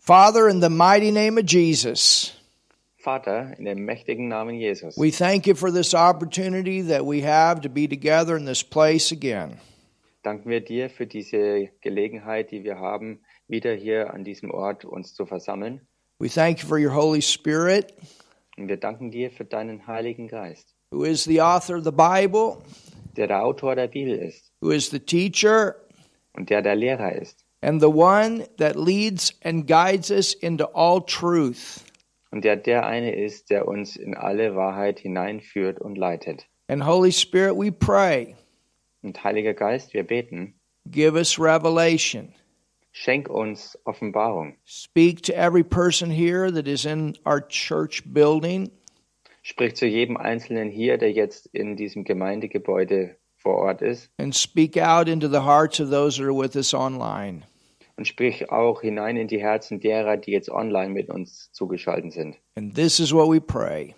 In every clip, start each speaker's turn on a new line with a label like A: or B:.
A: Father, in the mighty name of Jesus,
B: Vater, in dem mächtigen Namen Jesus,
A: we thank you for this opportunity that we have to be together in this place again.
B: danken wir dir für diese Gelegenheit, die wir haben, wieder hier an diesem Ort uns zu versammeln.
A: We thank you for your Holy Spirit,
B: Und wir danken dir für deinen Heiligen Geist,
A: who is the author of the Bible,
B: der der Autor der Bibel ist
A: who is the teacher,
B: und der der Lehrer ist
A: and the one that leads and guides us into all truth.
B: und der der eine ist, der uns in alle Wahrheit hineinführt und leitet.
A: And Holy Spirit, we pray,
B: Und Heiliger Geist, wir beten,
A: give us revelation.
B: schenk uns Offenbarung.
A: Speak to every person here that is in our church building.
B: Sprich zu jedem Einzelnen hier, der jetzt in diesem Gemeindegebäude vor Ort ist.
A: and speak out into the hearts of those that are with us online.
B: Und sprich auch hinein in die Herzen derer, die jetzt online mit uns zugeschaltet sind.
A: And this is what we pray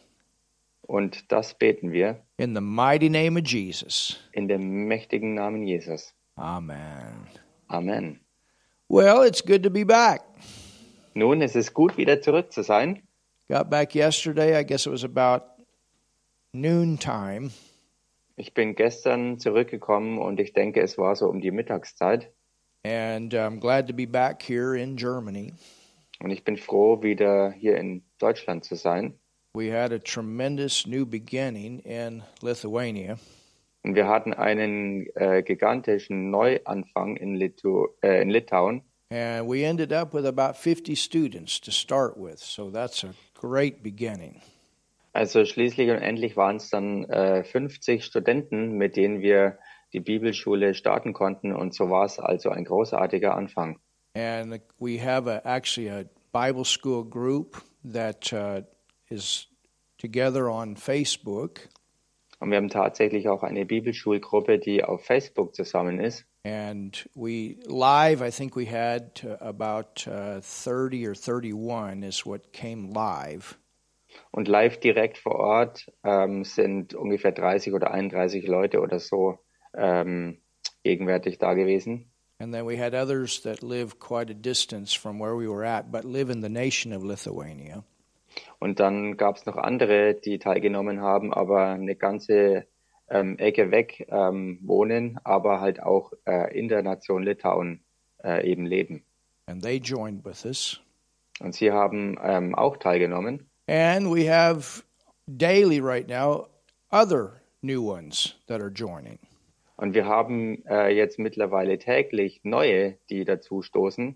B: Und das beten wir
A: in the mighty name of Jesus.
B: in dem mächtigen Namen Jesus.
A: Amen.
B: Amen.
A: Well, it's good to be back.
B: Nun, es ist gut, wieder zurück zu sein.
A: Got back yesterday. I guess it was about noontime.
B: Ich bin gestern zurückgekommen und ich denke, es war so um die Mittagszeit.
A: And I'm glad to be back here in Germany.
B: Und ich bin froh, wieder hier in Deutschland zu sein.
A: We had a tremendous new beginning in Lithuania.
B: Und wir hatten einen äh, gigantischen Neuanfang in, Litu äh, in Litauen.
A: And we ended up with about 50 students to start with. So that's a great beginning.
B: Also schließlich und endlich waren es dann äh, 50 Studenten, mit denen wir die Bibelschule starten konnten. Und so war es also ein großartiger Anfang.
A: And we have a, actually a Bible school group that uh, is together on Facebook.
B: Und wir haben tatsächlich auch eine Bibelschulgruppe, die auf Facebook zusammen ist.
A: And we live, I think we had uh, about uh, 30 or 31 is what came live.
B: Und live direkt vor Ort ähm, sind ungefähr 30 oder 31 Leute oder so ähm, gegenwärtig da gewesen.
A: And then we had others that live quite a distance from where we were at, but live in the nation of Lithuania.
B: Und dann gab es noch andere, die teilgenommen haben, aber eine ganze ähm, Ecke weg ähm, wohnen, aber halt auch äh, in der Nation Litauen äh, eben leben.
A: And they joined with us.
B: Und sie haben ähm, auch teilgenommen.
A: And we have daily right now other new ones that are joining.
B: Und wir haben äh, jetzt mittlerweile täglich neue, die dazu stoßen.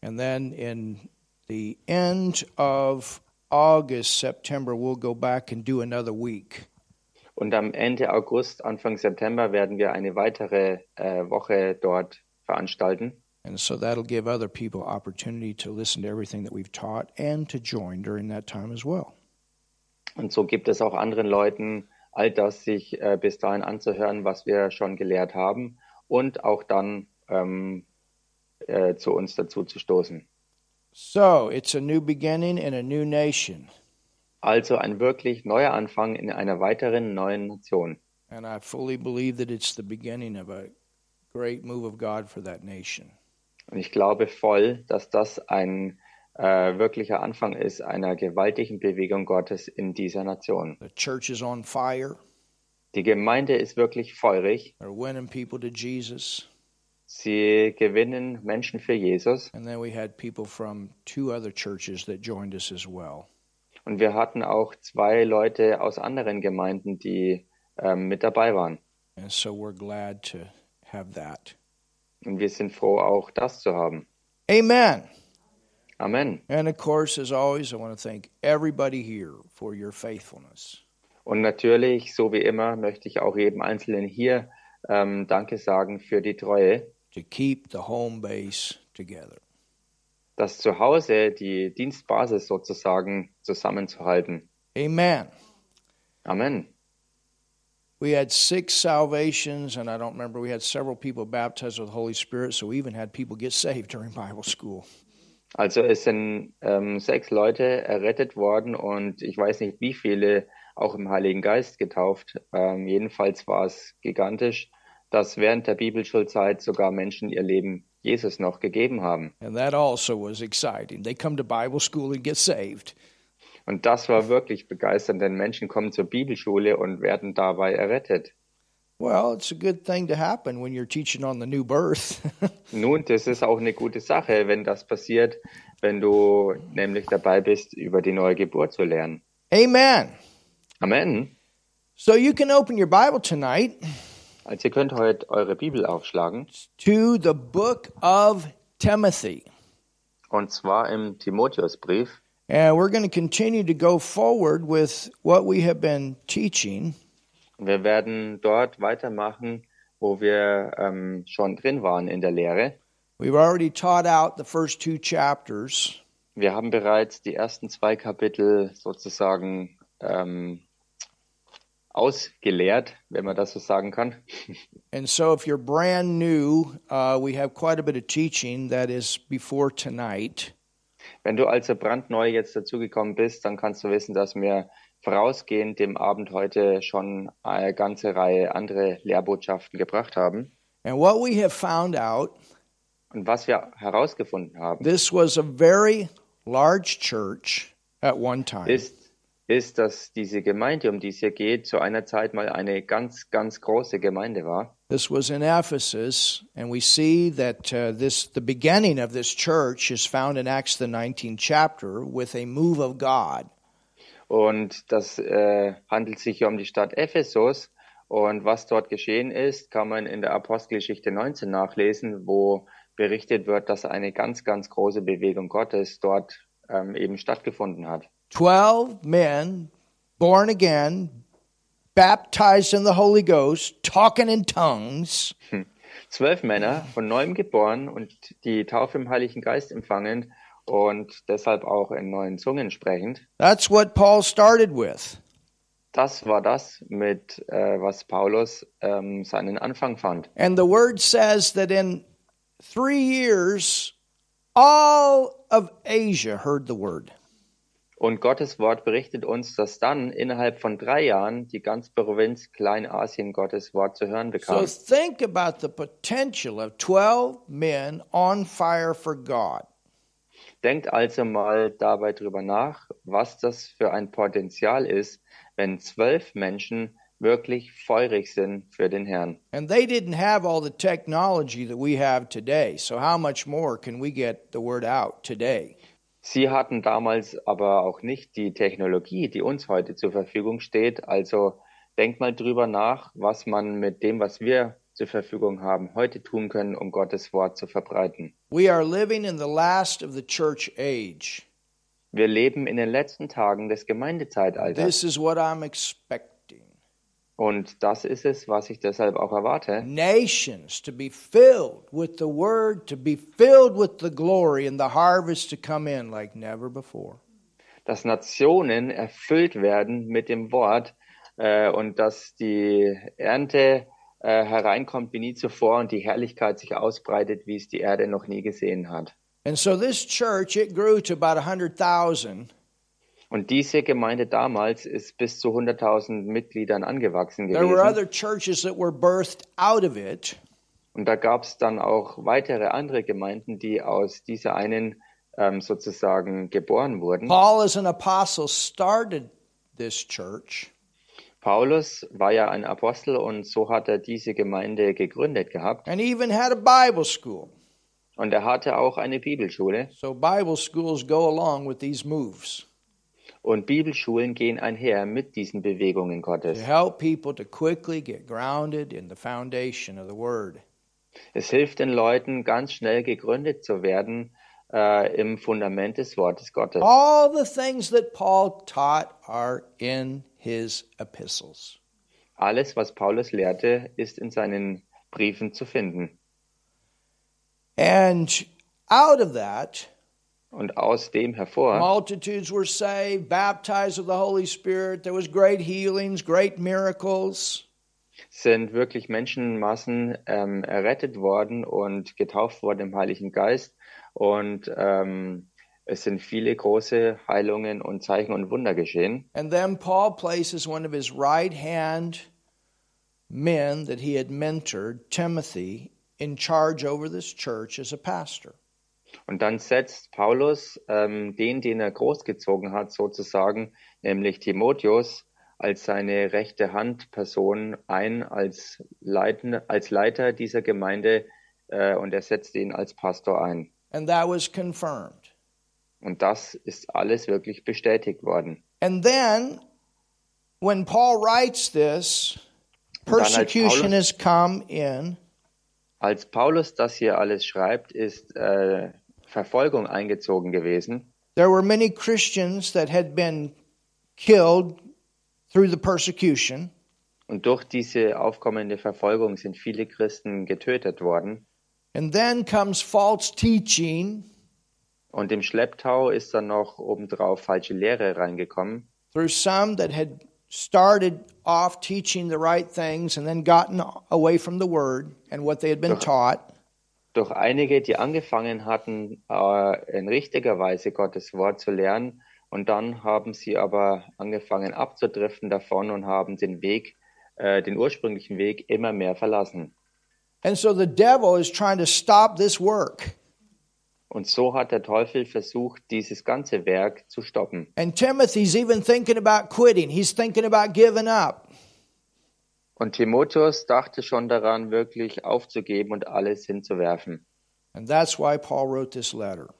A: And then in the end of August, September, we'll go back and do another week.
B: Und am Ende August, Anfang September werden wir eine weitere äh, Woche dort veranstalten.
A: And so that'll give other people opportunity to listen to everything that we've taught and to join during that time as well.
B: Und so gibt es auch anderen Leuten all das sich äh, bis dahin anzuhören, was wir schon gelehrt haben und auch dann ähm, äh, zu uns dazu zu stoßen.
A: So it's a new beginning in a new nation.
B: Also ein wirklich neuer Anfang in einer weiteren neuen Nation.
A: And I fully believe that it's the beginning of a great move of God for that nation.
B: Und ich glaube voll, dass das ein äh, wirklicher Anfang ist einer gewaltigen Bewegung Gottes in dieser Nation.
A: The church is on fire.
B: Die Gemeinde ist wirklich feurig.
A: They're winning people to Jesus.
B: Sie gewinnen Menschen für Jesus.
A: And then we had people from two other churches that joined us as well.
B: Und wir hatten auch zwei Leute aus anderen Gemeinden, die ähm, mit dabei waren.
A: And so we're glad to have that.
B: Und wir sind froh, auch das zu haben.
A: Amen.
B: Amen.
A: And of course, as always, I want to thank everybody here for your faithfulness.
B: Und natürlich, so wie immer, möchte ich auch jedem Einzelnen hier ähm, Danke sagen für die Treue,
A: to keep the home base together.
B: das Zuhause, die Dienstbasis sozusagen zusammenzuhalten.
A: Amen.
B: Amen.
A: We had six salvations, and I don't remember, we had several people baptized with the Holy Spirit, so we even had people get saved during Bible school.
B: Also es sind ähm, sechs Leute errettet worden und ich weiß nicht, wie viele auch im Heiligen Geist getauft. Ähm, jedenfalls war es gigantisch, dass während der Bibelschulzeit sogar Menschen ihr Leben Jesus noch gegeben haben.
A: And that also was exciting. They come to Bible school and get saved.
B: Und das war wirklich begeisternd, denn Menschen kommen zur Bibelschule und werden dabei errettet.
A: Well, it's a good thing to happen when you're teaching on the new birth.
B: Nun, das ist auch eine gute Sache, wenn das passiert, wenn du nämlich dabei bist, über die neue Geburt zu lernen.
A: Amen.
B: Amen.
A: So you can open your Bible tonight
B: Also ihr könnt heute eure Bibel aufschlagen
A: to the book of Timothy.
B: und zwar im Timotheusbrief.
A: And we're going to continue to go forward with what we have been teaching.
B: Wir werden dort weitermachen, wo wir ähm, schon drin waren in der Lehre.
A: We've already taught out the first two chapters.
B: Wir haben bereits die ersten zwei Kapitel sozusagen ähm, ausgeleert, wenn man das so sagen kann.
A: And so if you're brand new, uh, we have quite a bit of teaching that is before tonight.
B: Wenn du also brandneu jetzt dazugekommen bist, dann kannst du wissen, dass wir vorausgehend dem Abend heute schon eine ganze Reihe andere Lehrbotschaften gebracht haben.
A: And what we have found out,
B: Und was wir herausgefunden haben,
A: this was a very large church at one time.
B: ist, ist, dass diese Gemeinde, um die es hier geht, zu einer Zeit mal eine ganz, ganz große Gemeinde war.
A: This was in Ephesus, and we see that uh, this the beginning of this church is found in Acts the 19th chapter with a move of God.
B: Und das äh, handelt sich hier um die Stadt Ephesus. Und was dort geschehen ist, kann man in der Apostelgeschichte 19 nachlesen, wo berichtet wird, dass eine ganz, ganz große Bewegung Gottes dort ähm, eben stattgefunden hat.
A: 12 men born again, baptized in the Holy Ghost, talking in tongues.
B: Zwölf Männer von neuem geboren und die Taufe im Heiligen Geist empfangen und deshalb auch in neuen Zungen sprechend.
A: That's what Paul started with.
B: Das war das, mit äh, was Paulus ähm, seinen Anfang fand.
A: And the word says that in three years, all of Asia heard the word.
B: Und Gottes Wort berichtet uns, dass dann innerhalb von drei Jahren die ganze Provinz Kleinasien Gottes Wort zu hören
A: So
B: bekam.
A: think about the potential of 12 men on fire for God.
B: Denkt also mal dabei drüber nach, was das für ein Potenzial ist, wenn zwölf Menschen wirklich feurig sind für den Herrn.
A: And they didn't have all the technology that we have today. So, how much more can we get the word out today?
B: Sie hatten damals aber auch nicht die Technologie, die uns heute zur Verfügung steht. Also denkt mal drüber nach, was man mit dem, was wir zur Verfügung haben, heute tun können, um Gottes Wort zu verbreiten.
A: We are living in the last of the church age.
B: Wir leben in den letzten Tagen des Gemeindezeitalters.
A: This is what I'm expecting.
B: Und das ist es, was ich deshalb auch erwarte.
A: Nations to be filled with the word, to be filled with the glory, and the harvest to come in like never before.
B: Dass Nationen erfüllt werden mit dem Wort äh, und dass die Ernte äh, hereinkommt wie nie zuvor und die Herrlichkeit sich ausbreitet, wie es die Erde noch nie gesehen hat.
A: And so this church, it grew to about 100,000.
B: Und diese Gemeinde damals ist bis zu 100.000 Mitgliedern angewachsen
A: There were
B: gewesen.
A: other churches that were birthed out of it.
B: Und da gab es dann auch weitere andere Gemeinden, die aus dieser einen ähm, sozusagen geboren wurden.
A: Paul, as an apostle, started this church.
B: Paulus war ja ein Apostel und so hat er diese Gemeinde gegründet gehabt.
A: and even had a Bible school.
B: Und er hatte auch eine Bibelschule.
A: So Bible schools go along with these moves
B: Und Bibelschulen gehen einher mit diesen Bewegungen
A: to
B: Gottes.
A: help people to quickly get grounded in the foundation of the Word.
B: Es hilft den Leuten, ganz schnell gegründet zu werden äh, im Fundament des Wortes Gottes.
A: All the things that Paul taught are in his epistles.
B: Alles, was Paulus lehrte, ist in seinen Briefen zu finden.
A: And out of that,
B: Und aus dem hervor
A: multitudes were saved, baptized with the Holy Spirit. There was great healings, great miracles.
B: sind wirklich Menschenmassen ähm, errettet worden und getauft worden im Heiligen Geist. Und ähm, es sind viele große Heilungen und Zeichen und Wunder geschehen.
A: And then Paul places one of his right hand men that he had mentored, Timothy, in charge over this church as a pastor.
B: Und dann setzt Paulus ähm, den, den er großgezogen hat, sozusagen, nämlich Timotheus, als seine rechte Handperson ein, als, Leiten, als Leiter dieser Gemeinde äh, und er setzt ihn als Pastor ein.
A: And that was confirmed.
B: Und das ist alles wirklich bestätigt worden.
A: And then, when Paul writes this,
B: Und dann als
A: persecution
B: Paulus-
A: has come in.
B: Als Paulus das hier alles schreibt, ist äh, Verfolgung eingezogen gewesen.
A: There were many Christians that had been killed through the persecution.
B: Und durch diese aufkommende Verfolgung sind viele Christen getötet worden.
A: And then comes false teaching
B: Und im Schlepptau ist dann noch obendrauf falsche Lehre reingekommen.
A: through some that had started off teaching the right things and then gotten away from the word and what they had been
B: Doch.
A: taught.
B: Durch einige, die angefangen hatten, äh, in richtiger Weise Gottes Wort zu lernen. Und dann haben sie aber angefangen abzudriften davon und haben den Weg, äh, den ursprünglichen Weg immer mehr verlassen.
A: And so the devil is trying to stop this work.
B: Und so hat der Teufel versucht, dieses ganze Werk zu stoppen.
A: And Timothy's even thinking about quitting. He's thinking about giving up.
B: Und Timotheus dachte schon daran, wirklich aufzugeben und alles hinzuwerfen.
A: And that's why Paul wrote this letter.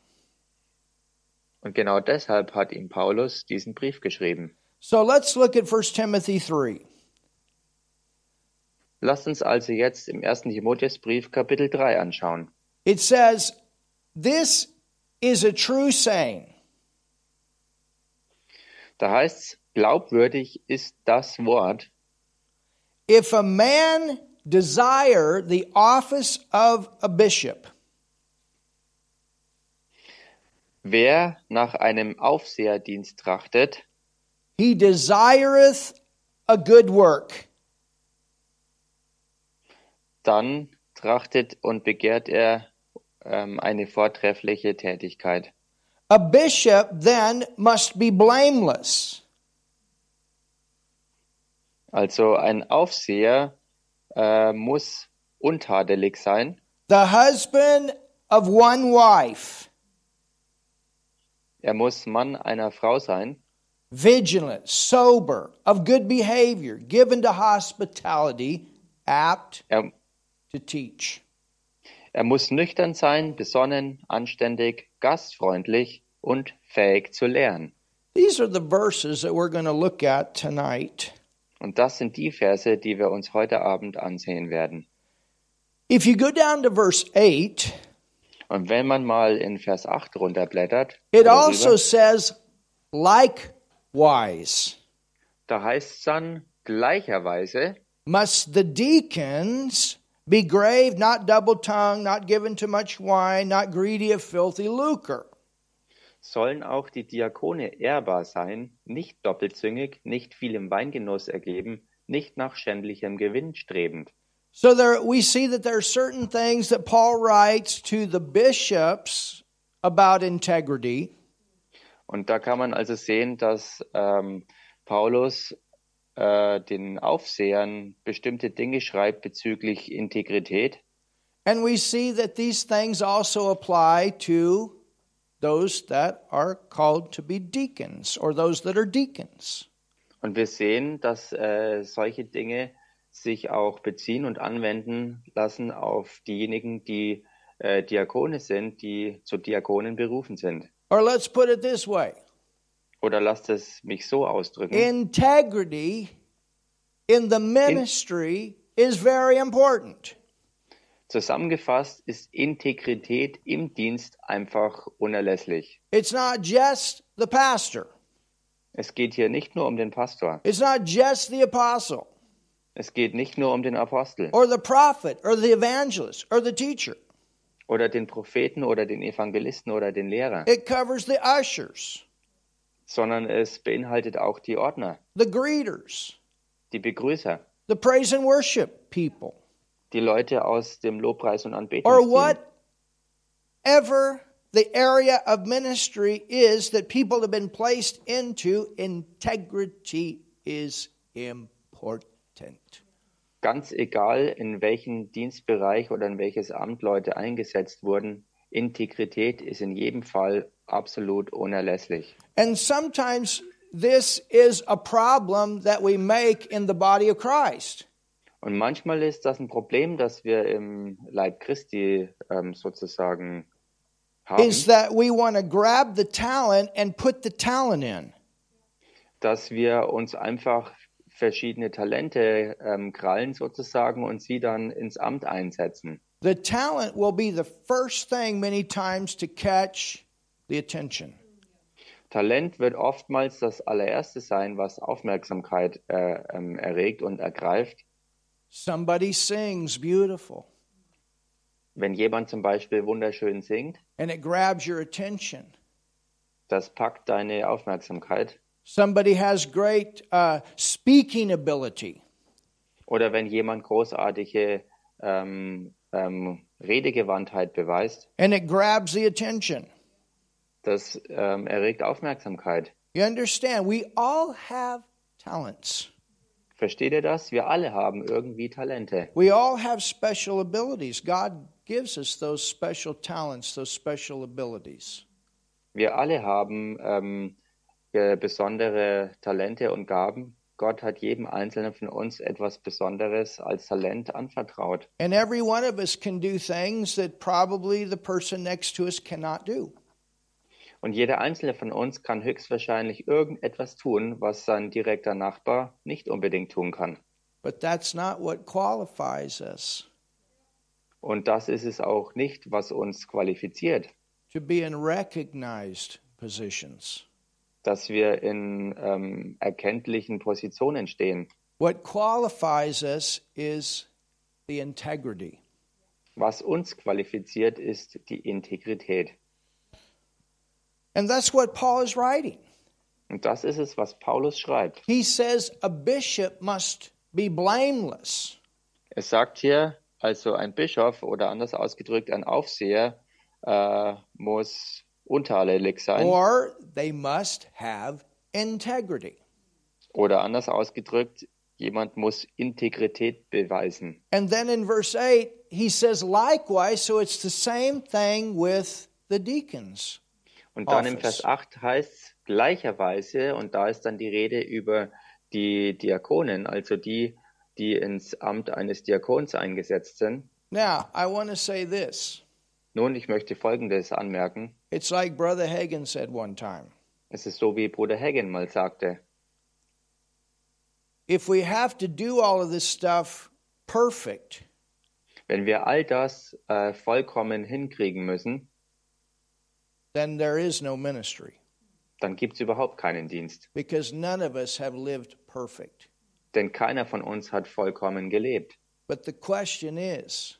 B: Und genau deshalb hat ihm Paulus diesen Brief geschrieben.
A: So let's look at 1 Timothy 3.
B: Lasst uns also jetzt im 1. Timotheusbrief Kapitel 3 anschauen.
A: It says, This is a true saying.
B: Da heißt's, glaubwürdig ist das Wort,
A: If a man desire the office of a bishop,
B: wer nach einem Aufseherdienst trachtet,
A: he desireth a good work.
B: dann trachtet und begehrt er ähm, eine vortreffliche Tätigkeit.
A: A bishop then must be blameless,
B: Also ein Aufseher äh, muss untadelig sein.
A: the husband of one wife,
B: Er muss Mann einer Frau sein,
A: vigilant, sober, of good behavior, given to hospitality, apt
B: er,
A: to teach.
B: Er muss nüchtern sein, besonnen, anständig, gastfreundlich und fähig zu lernen.
A: These are the verses that we're going to look at tonight.
B: Und das sind die Verse, die wir uns heute Abend ansehen werden.
A: If you go down to verse 8,
B: Und wenn man mal in Vers 8 runterblättert,
A: it also
B: rüber,
A: says, likewise,
B: da heißt es dann gleicherweise,
A: must the deacons be grave, not double tongued, not given to much wine, not greedy of filthy lucre.
B: sollen auch die Diakone ehrbar sein, nicht doppelzüngig, nicht viel im Weingenuss ergeben, nicht nach schändlichem Gewinn strebend.
A: So there we see that there are certain things that Paul writes to the bishops about integrity.
B: Und da kann man also sehen, dass ähm, Paulus äh, den Aufsehern bestimmte Dinge schreibt bezüglich Integrität.
A: And we see that these things also apply to those that are called to be deacons or those that are deacons.
B: Und wir sehen, dass äh, solche Dinge sich auch beziehen und anwenden lassen auf diejenigen, die äh, Diakone sind, die zu Diakonen berufen sind.
A: Or let's put it this way
B: Oder lasst es mich so ausdrücken.
A: integrity in the ministry is very important.
B: Zusammengefasst ist Integrität im Dienst einfach unerlässlich.
A: It's not just the pastor,
B: Es geht hier nicht nur um den Pastor.
A: it's not just the apostle
B: Es geht nicht nur um den Apostel
A: or the prophet or the evangelist or the teacher.
B: oder den Propheten oder den Evangelisten oder den Lehrer,
A: It covers the ushers,
B: sondern es beinhaltet auch die Ordner,
A: the greeters,
B: die Begrüßer,
A: the praise and worship people,
B: die Leute aus dem Lobpreis und
A: or
B: Anbetungsteam.
A: whatever the area of ministry is that people have been placed into, integrity is important.
B: Ganz egal, in welchen Dienstbereich oder in welches Amt Leute eingesetzt wurden, Integrität ist in jedem Fall absolut unerlässlich.
A: And sometimes this is a problem that we make in the body of Christ.
B: Und manchmal ist das ein Problem, das wir im Leib Christi ähm, sozusagen haben,
A: Is that we want to grab the talent and put the talent in.
B: dass wir uns einfach verschiedene Talente ähm, krallen sozusagen und sie dann ins Amt einsetzen.
A: The talent will be the first thing many times to catch the attention.
B: Talent wird oftmals das allererste sein, was Aufmerksamkeit äh, ähm, erregt und ergreift.
A: Somebody sings beautiful
B: Wenn jemand zum Beispiel wunderschön singt,
A: and it grabs your attention.
B: das packt deine Aufmerksamkeit.
A: Somebody has great uh, speaking ability
B: Oder wenn jemand großartige ähm, ähm, Redegewandtheit beweist,
A: and it grabs the attention.
B: das ähm, erregt Aufmerksamkeit.
A: You understand? We all have talents.
B: Versteht ihr das? Wir alle haben irgendwie Talente.
A: We all have special abilities. God gives us those special talents, those special abilities.
B: Wir alle haben ähm, äh, besondere Talente und Gaben. Gott hat jedem Einzelnen von uns etwas Besonderes als Talent anvertraut.
A: And every one of us can do things that probably the person next to us cannot do.
B: Und jeder Einzelne von uns kann höchstwahrscheinlich irgendetwas tun, was sein direkter Nachbar nicht unbedingt tun kann.
A: But that's not what qualifies us
B: Und das ist es auch nicht, was uns qualifiziert,
A: to be in recognized positions.
B: Dass wir in ähm, erkenntlichen Positionen stehen.
A: What qualifies us is the integrity.
B: Was uns qualifiziert, ist die Integrität.
A: And that's what Paul is writing.
B: Und das ist es, was Paulus schreibt.
A: He says a bishop must be blameless.
B: Es sagt hier, also ein Bischof oder anders ausgedrückt ein Aufseher äh, muss untadelig sein
A: or they must have integrity.
B: oder anders ausgedrückt, jemand muss Integrität beweisen.
A: And then in verse 8, he says, likewise, so it's the same thing with the deacons.
B: Und dann im
A: Office.
B: Vers 8 heißt es gleicherweise, und da ist dann die Rede über die Diakonen, also die, die ins Amt eines Diakons eingesetzt sind.
A: Now, I want to say this.
B: Nun, ich möchte Folgendes anmerken.
A: It's like Brother Hagen said one time
B: Es ist so, wie Bruder Hagen mal sagte.
A: if we have to do all of this stuff perfect,
B: Wenn wir all das äh, vollkommen hinkriegen müssen,
A: then there is no ministry
B: dann gibt es überhaupt keinen Dienst.
A: because none of us have lived perfect.
B: Denn keiner von uns hat vollkommen gelebt.
A: But the question is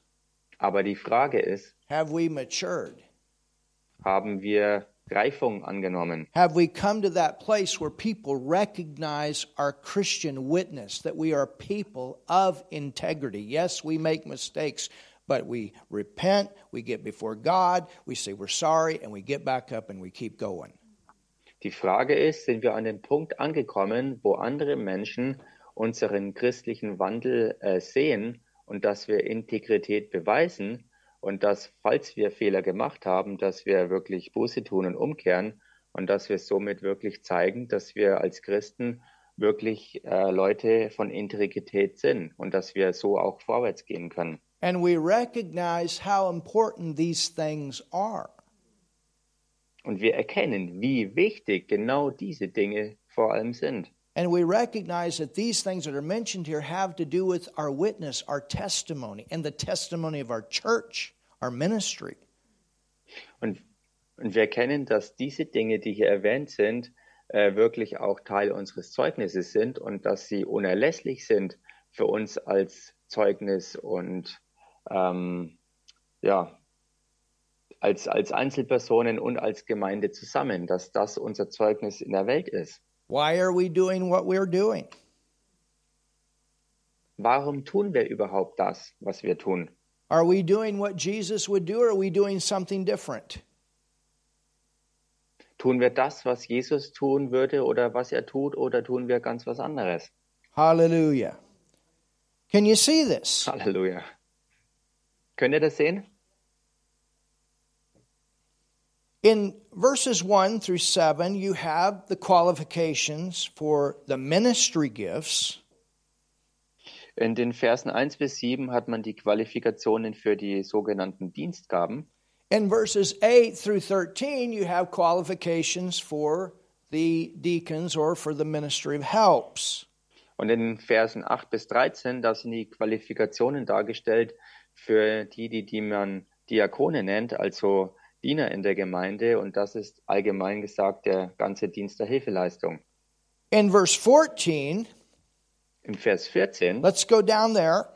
B: Aber die Frage ist,
A: have we matured?
B: haben wir Reifung angenommen?
A: Have we come to that place where people recognize our Christian witness, that we are people of integrity? Yes, we make mistakes, but we repent, we get before God, we say we're sorry, and we get back up and we keep going.
B: Die Frage ist, sind wir an dem Punkt angekommen, wo andere Menschen unseren christlichen Wandel äh, sehen und dass wir Integrität beweisen und dass, falls wir Fehler gemacht haben, dass wir wirklich Buße tun und umkehren und dass wir somit wirklich zeigen, dass wir als Christen wirklich äh, Leute von Integrität sind und dass wir so auch vorwärts gehen können.
A: And we recognize how important these things are.
B: Und wir erkennen, wie wichtig genau diese Dinge vor allem sind.
A: And we recognize that these things that are mentioned here have to do with our witness, our testimony, and the testimony of our church, our ministry.
B: Und, und wir erkennen, dass diese Dinge, die hier erwähnt sind, äh, wirklich auch Teil unseres Zeugnisses sind und dass sie unerlässlich sind für uns als Zeugnis und ähm, ja, als, als Einzelpersonen und als Gemeinde zusammen, dass das unser Zeugnis in der Welt ist.
A: Why are we doing what we're doing?
B: Warum tun wir überhaupt das, was wir tun?
A: Are we doing what Jesus would do, or are we doing something different?
B: Tun wir das, was Jesus tun würde oder was er tut, oder tun wir ganz was anderes?
A: Hallelujah. Can you see this?
B: Halleluja. Könnt ihr das sehen?
A: In verses 1 through 7, you have the qualifications for the ministry gifts.
B: In den Versen 1 bis 7 hat man die Qualifikationen für die sogenannten Dienstgaben.
A: In verses 8 through 13, you have qualifications for the deacons or for the ministry of helps.
B: Und in Versen 8 bis 13, da sind die Qualifikationen dargestellt für die, die, die man Diakone nennt, also Diener in der Gemeinde. Und das ist allgemein gesagt der ganze Dienst der Hilfeleistung.
A: In verse 14,
B: Im Vers 14,
A: let's go down there.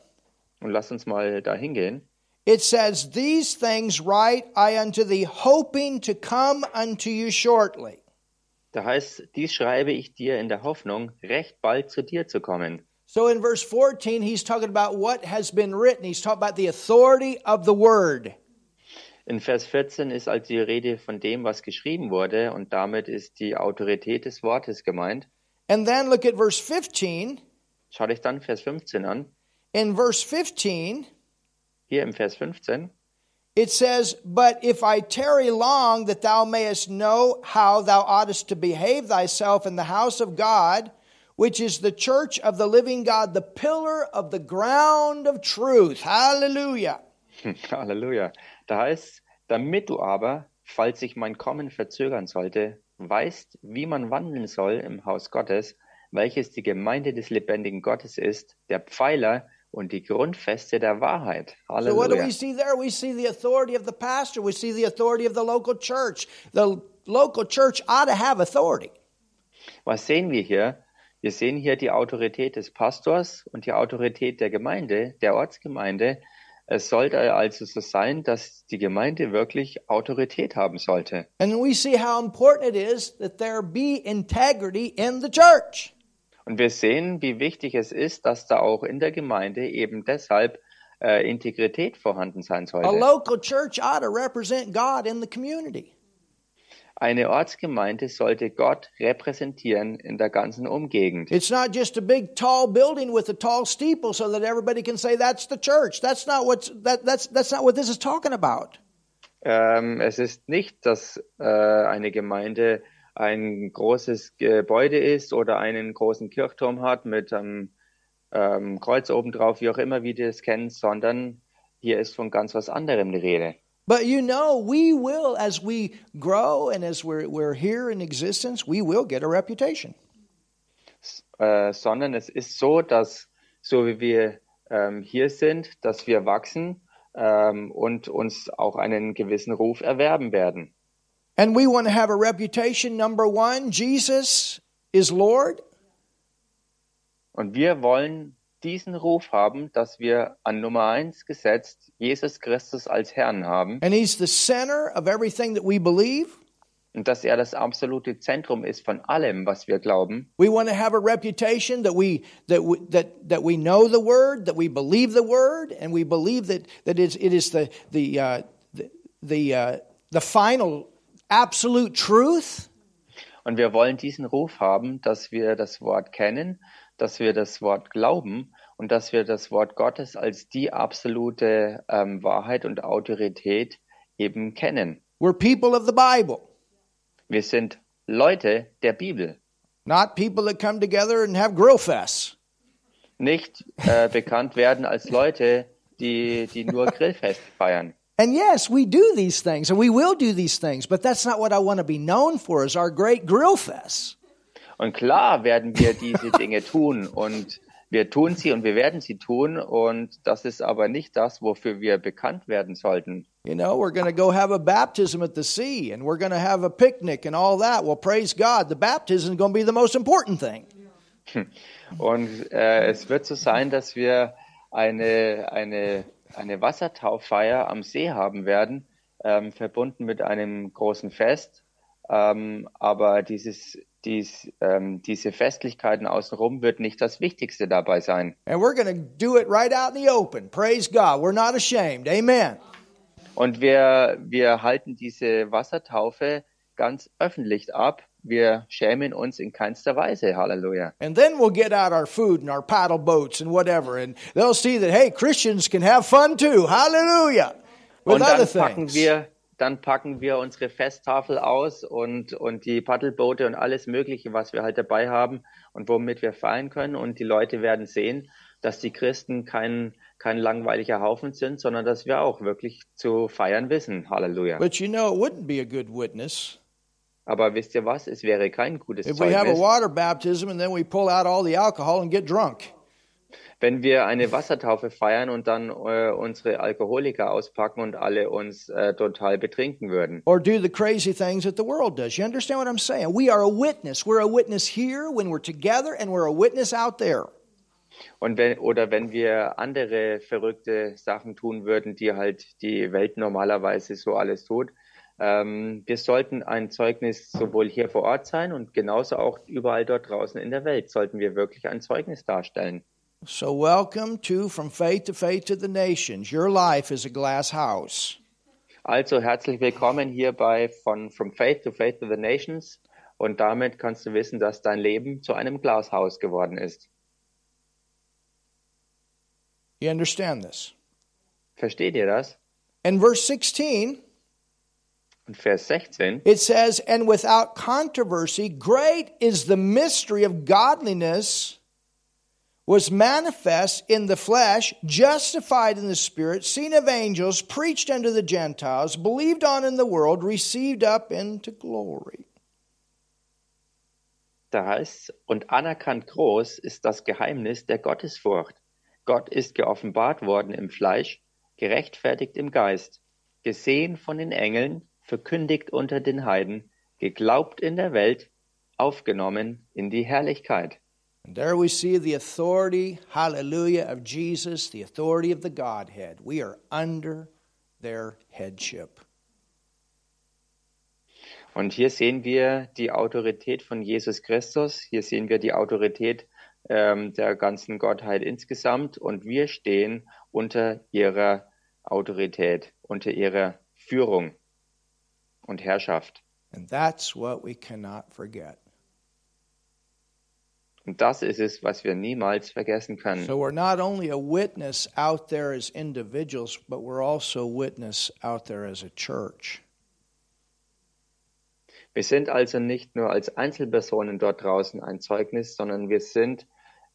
B: und lasst uns mal da hingehen,
A: It says, These things write I unto thee, hoping to come unto you shortly.
B: da heißt, dies schreibe ich dir in der Hoffnung, recht bald zu dir zu kommen.
A: So in verse 14, he's talking about what has been written. He's talking about the authority of the word.
B: In Vers 14 ist also die Rede von dem, was geschrieben wurde, und damit ist die Autorität des Wortes gemeint.
A: And then look at verse 15.
B: Schau dich dann Vers 15 an.
A: In verse 15,
B: Hier im Vers 15,
A: it says, But if I tarry long, that thou mayest know how thou oughtest to behave thyself in the house of God, which is the church of the living God, the pillar of the ground of truth. Hallelujah.
B: Halleluja. Da heißt, damit du aber, falls sich mein Kommen verzögern sollte, weißt, wie man wandeln soll im Haus Gottes, welches die Gemeinde des lebendigen Gottes ist, der Pfeiler und die Grundfeste der Wahrheit.
A: So what do
B: Halleluja.
A: we see there? We see the authority of the pastor. We see the authority of the local church. The local church ought to have authority.
B: Was sehen wir hier? Wir sehen hier die Autorität des Pastors und die Autorität der Gemeinde, der Ortsgemeinde. Es sollte also so sein, dass die Gemeinde wirklich Autorität haben sollte.
A: And we see how important it is that there be integrity in the church.
B: Und wir sehen, wie wichtig es ist, dass da auch in der Gemeinde eben deshalb äh, Integrität vorhanden sein
A: A
B: sollte.
A: local church ought to represent God in the community.
B: Eine Ortsgemeinde sollte Gott repräsentieren in der ganzen Umgegend.
A: It's not just a big tall building with a tall steeple so that everybody can say that's the church. That's not what's that, that's that's not what this is talking about.
B: Ähm, es ist nicht, dass äh, eine Gemeinde ein großes Gebäude ist oder einen großen Kirchturm hat mit einem ähm, Kreuz obendrauf, wie auch immer wir das kennen, sondern hier ist von ganz was anderem die Rede.
A: But you know, we will, as we grow and as we're, we're here in existence, we will get a reputation.
B: äh, sondern es ist so, dass so wie wir ähm, hier sind, dass wir wachsen ähm, und uns auch einen gewissen Ruf erwerben werden.
A: And we want to have a reputation. Number one, Jesus is Lord.
B: Und wir wollen diesen Ruf haben, dass wir an Nummer eins gesetzt Jesus Christus als Herrn haben
A: And He's the center of everything that we believe.
B: und dass er das absolute Zentrum ist von allem, was wir glauben.
A: We want to have a reputation that we that we, that that we know the word, that we believe the word, and we believe that that it is the the uh, the the, uh, the final absolute truth.
B: Und wir wollen diesen Ruf haben, dass wir das Wort kennen, dass wir das Wort glauben und dass wir das Wort Gottes als die absolute ähm, Wahrheit und Autorität eben kennen.
A: We're people of the Bible,
B: Wir sind Leute der Bibel,
A: not people that come together and have grill fests.
B: nicht äh, bekannt werden als Leute, die, die nur Grillfest feiern.
A: And yes, we do these things, and we will do these things, but that's not what I want to be known for. Is our great grill fests.
B: Und klar werden wir diese Dinge tun und wir tun sie und wir werden sie tun und das ist aber nicht das, wofür wir bekannt werden sollten.
A: You know, we're going to go have a baptism at the sea, and we're going to have a picnic and all that. Well, praise God, the baptism is going to be the most important thing.
B: Und äh, es wird so sein, dass wir eine, eine, eine Wassertauffeier am See haben werden, ähm, verbunden mit einem großen Fest. Ähm, aber dieses, dies, ähm, diese Festlichkeiten außenrum wird nicht das Wichtigste dabei sein.
A: And we're going to do it right out in the open. Praise God. We're not ashamed. Amen.
B: Und wir, wir halten diese Wassertaufe ganz öffentlich ab. Wir schämen uns in keinster Weise. Halleluja.
A: And then we'll get out our food and our paddle boats and whatever, and they'll see that, hey, Christians can have fun too. Hallelujah. With
B: Und
A: other
B: dann packen
A: things.
B: wir, dann packen wir unsere Festtafel aus und, und die Paddelboote und alles Mögliche, was wir halt dabei haben und womit wir feiern können. Und die Leute werden sehen, dass die Christen kein, kein langweiliger Haufen sind, sondern dass wir auch wirklich zu feiern wissen. Halleluja.
A: But you know, it wouldn't be a good witness
B: Aber wisst ihr was? Es wäre kein gutes
A: if we have a
B: Zeugnis,
A: water baptism and then we pull out all the alcohol and get drunk.
B: Wenn wir eine Wassertaufe feiern und dann äh, unsere Alkoholiker auspacken und alle uns äh, total betrinken würden.
A: or do the crazy things that the world does. You understand what I'm saying? We are a witness. We're a witness here when we're together, and we're a witness out there.
B: Und wenn, oder wenn wir andere verrückte Sachen tun würden, die halt die Welt normalerweise so alles tut. Ähm, wir sollten ein Zeugnis sowohl hier vor Ort sein und genauso auch überall dort draußen in der Welt sollten wir wirklich ein Zeugnis darstellen.
A: So, welcome to From Faith to Faith to the Nations. Your life is a glass house.
B: Also herzlich willkommen hierbei von From Faith to Faith to the Nations und damit kannst du wissen, dass dein Leben zu einem Glashaus geworden ist.
A: You understand this?
B: Versteht ihr das?
A: And verse 16,
B: Und Vers 16.
A: it says, And without controversy, great is the mystery of godliness was manifest in the flesh, justified in the spirit, seen of angels, preached unto the Gentiles, believed on in the world, received up into glory.
B: Da heißt und anerkannt groß ist das Geheimnis der Gottesfurcht. Gott ist geoffenbart worden im Fleisch, gerechtfertigt im Geist, gesehen von den Engeln, verkündigt unter den Heiden, geglaubt in der Welt, aufgenommen in die Herrlichkeit.
A: And there we see the authority, hallelujah, of Jesus, the authority of the Godhead. We are under their headship.
B: Und hier sehen wir die Autorität von Jesus Christus, hier sehen wir die Autorität ähm, der ganzen Gottheit insgesamt und wir stehen unter ihrer Autorität, unter ihrer Führung und Herrschaft.
A: And that's what we cannot forget.
B: Und das ist es, was wir niemals vergessen können.
A: So we're not only a witness out there as individuals, but we're also a witness out there as a church.
B: Wir sind also nicht nur als Einzelpersonen dort draußen ein Zeugnis, sondern wir sind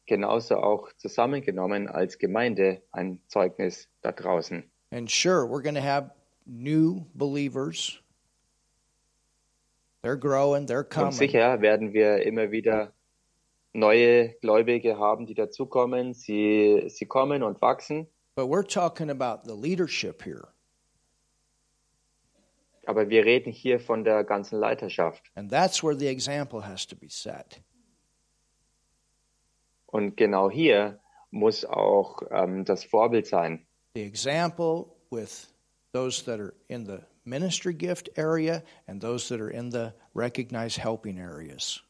B: genauso auch zusammengenommen als Gemeinde ein Zeugnis da draußen.
A: And sure, we're going to have new believers. They're growing, they're
B: Und
A: coming.
B: sicher werden wir immer wieder neue Gläubige haben, die dazukommen. Sie, sie kommen und wachsen.
A: But we're talking about the leadership here.
B: Aber wir reden hier von der ganzen Leiterschaft.
A: And that's where the example has to be set.
B: Und genau hier muss auch ähm, das Vorbild sein.
A: The example with those that are in the ministry gift area and those that are in the recognized helping areas.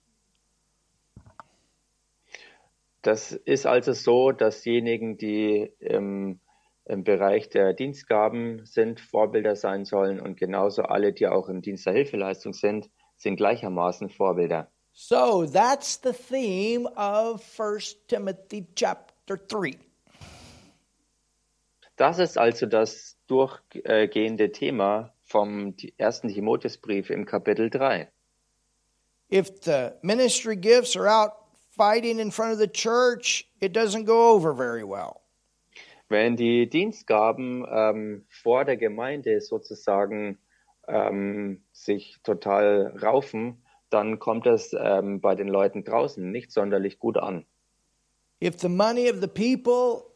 B: Das ist also so, dass diejenigen, die im, im Bereich der Dienstgaben sind, Vorbilder sein sollen und genauso alle, die auch im Dienst der Hilfeleistung sind, sind gleichermaßen Vorbilder.
A: So that's the theme of 1 Timothy chapter 3.
B: Das ist also das durchgehende Thema vom ersten Timotheusbrief im Kapitel 3.
A: If the ministry gifts are out fighting in front of the church, it doesn't go over very well.
B: Wenn die Dienstgaben ähm, vor der Gemeinde sozusagen ähm, sich total raufen, dann kommt das ähm, bei den Leuten draußen nicht sonderlich gut an.
A: If the money of the people